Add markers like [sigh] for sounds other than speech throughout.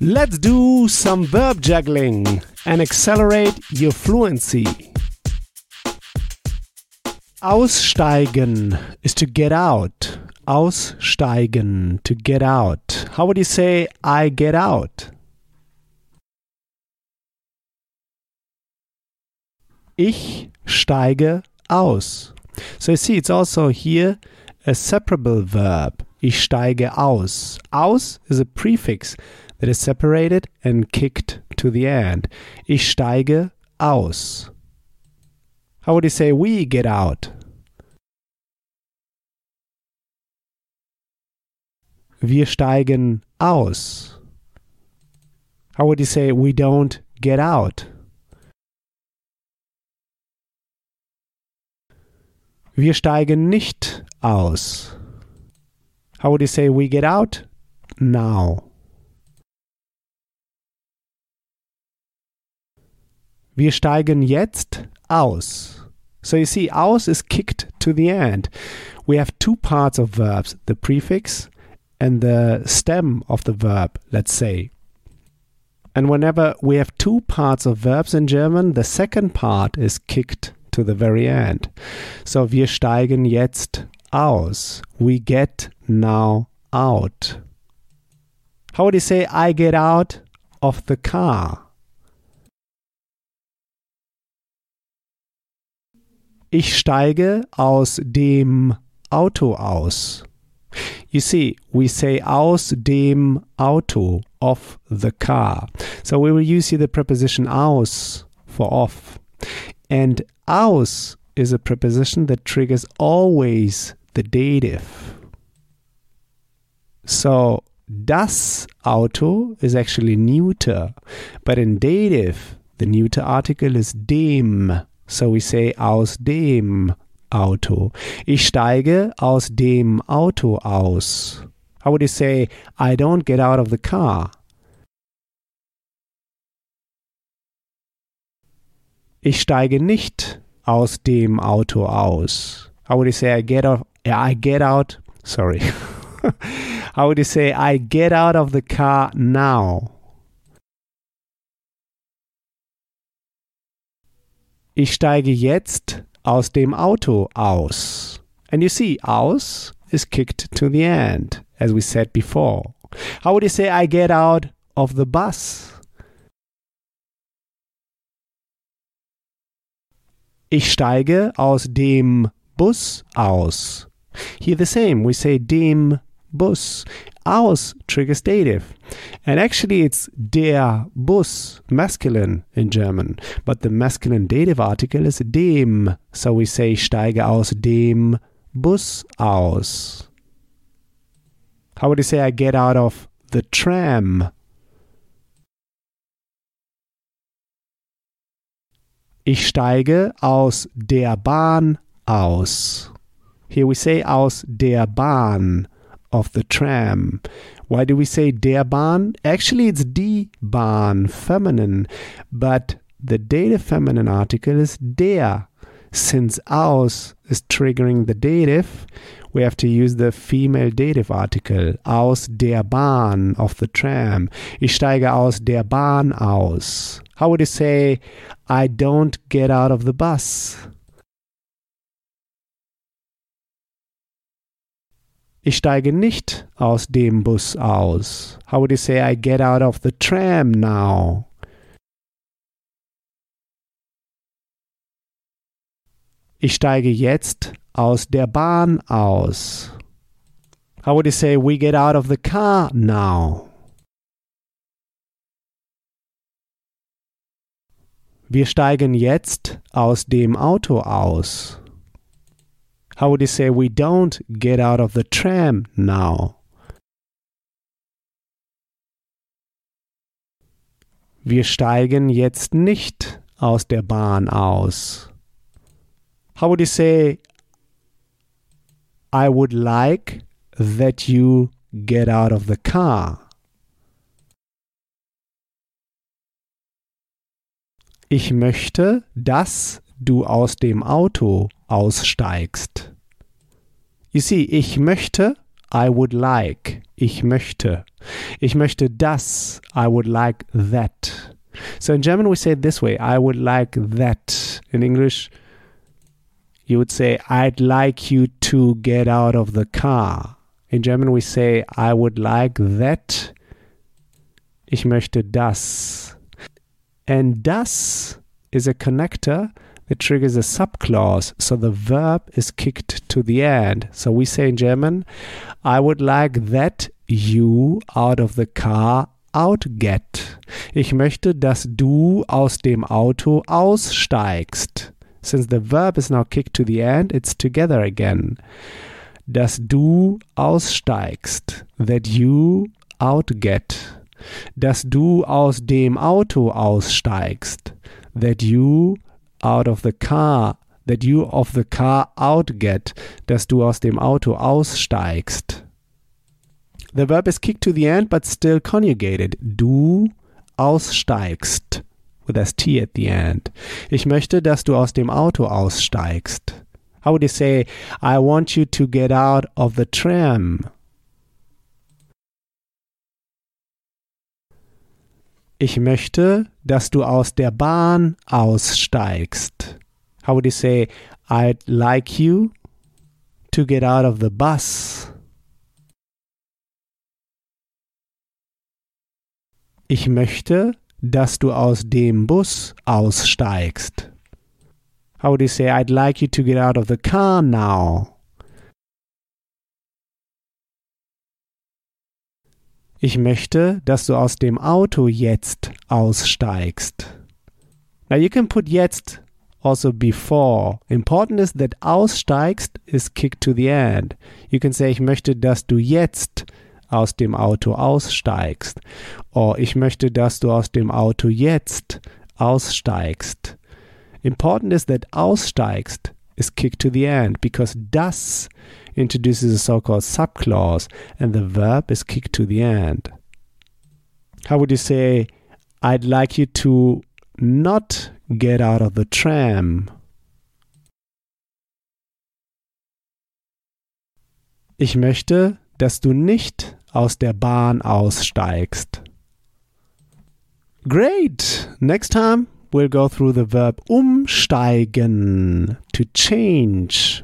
Let's do some verb juggling and accelerate your fluency. Aussteigen is to get out. Aussteigen, to get out. How would you say, I get out? Ich steige aus. So you see, it's also here a separable verb. Ich steige aus. Aus is a prefix that is separated and kicked to the end. Ich steige aus. How would you say we get out? Wir steigen aus. How would you say we don't get out? Wir steigen nicht aus. How would you say we get out now? Wir steigen jetzt aus. So you see, aus is kicked to the end. We have two parts of verbs the prefix and the stem of the verb, let's say. And whenever we have two parts of verbs in German, the second part is kicked to the very end. So wir steigen jetzt aus. We get now out. How would you say I get out of the car? Ich steige aus dem Auto aus. You see, we say aus dem Auto, of the car. So we will use here the preposition aus for off. And aus is a preposition that triggers always the dative. So das Auto is actually neuter, but in dative, the neuter article is dem. So we say aus dem Auto. Ich steige aus dem Auto aus. How would you say, I don't get out of the car? Ich steige nicht aus dem Auto aus. How would you say, I get out? I get out. Sorry. [laughs] How would you say, I get out of the car now? Ich steige jetzt aus dem Auto aus. And you see, aus is kicked to the end, as we said before. How would you say, I get out of the bus? Ich steige aus dem Bus aus. Here the same, we say dem Bus. Aus triggers dative. And actually it's der Bus, masculine in German. But the masculine dative article is dem. So we say steige aus dem Bus aus. How would you say I get out of the tram? Ich steige aus der Bahn aus. Here we say aus der Bahn of the tram. Why do we say der Bahn? Actually, it's die Bahn, feminine, but the dative feminine article is der. Since aus is triggering the dative, we have to use the female dative article. Aus der Bahn of the tram. Ich steige aus der Bahn aus. How would you say, I don't get out of the bus? Ich steige nicht aus dem Bus aus. How would you say I get out of the tram now? Ich steige jetzt aus der Bahn aus. How would you say we get out of the car now? Wir steigen jetzt aus dem Auto aus. How would you say we don't get out of the tram now? Wir steigen jetzt nicht aus der Bahn aus. How would you say I would like that you get out of the car? Ich möchte, dass du aus dem Auto aussteigst. You see, ich möchte I would like. Ich möchte. Ich möchte das. I would like that. So in German we say it this way I would like that. In English, you would say I'd like you to get out of the car. In German we say I would like that. Ich möchte das. And dass is a connector that triggers a subclause. So the verb is kicked to the end. So we say in German, I would like that you out of the car out get. Ich möchte, dass du aus dem Auto aussteigst. Since the verb is now kicked to the end, it's together again. Dass du aussteigst. That you out get. Dass du aus dem Auto aussteigst. That you out of the car. That you of the car out get. Dass du aus dem Auto aussteigst. The verb is kicked to the end but still conjugated. Du aussteigst. With ST at the end. Ich möchte, dass du aus dem Auto aussteigst. How would you say, I want you to get out of the tram? Ich möchte, dass du aus der Bahn aussteigst. How would you say, I'd like you to get out of the bus? Ich möchte, dass du aus dem Bus aussteigst. How would you say, I'd like you to get out of the car now? Ich möchte, dass du aus dem Auto jetzt aussteigst. Now you can put jetzt also before. Important is that aussteigst is kicked to the end. You can say, ich möchte, dass du jetzt aus dem Auto aussteigst. Oh, ich möchte, dass du aus dem Auto jetzt aussteigst. Important is that aussteigst is kicked to the end because das introduces a so-called subclause and the verb is kicked to the end. How would you say, I'd like you to not get out of the tram? Ich möchte, dass du nicht aus der Bahn aussteigst. Great! Next time we'll go through the verb umsteigen, to change.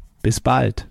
Bis bald.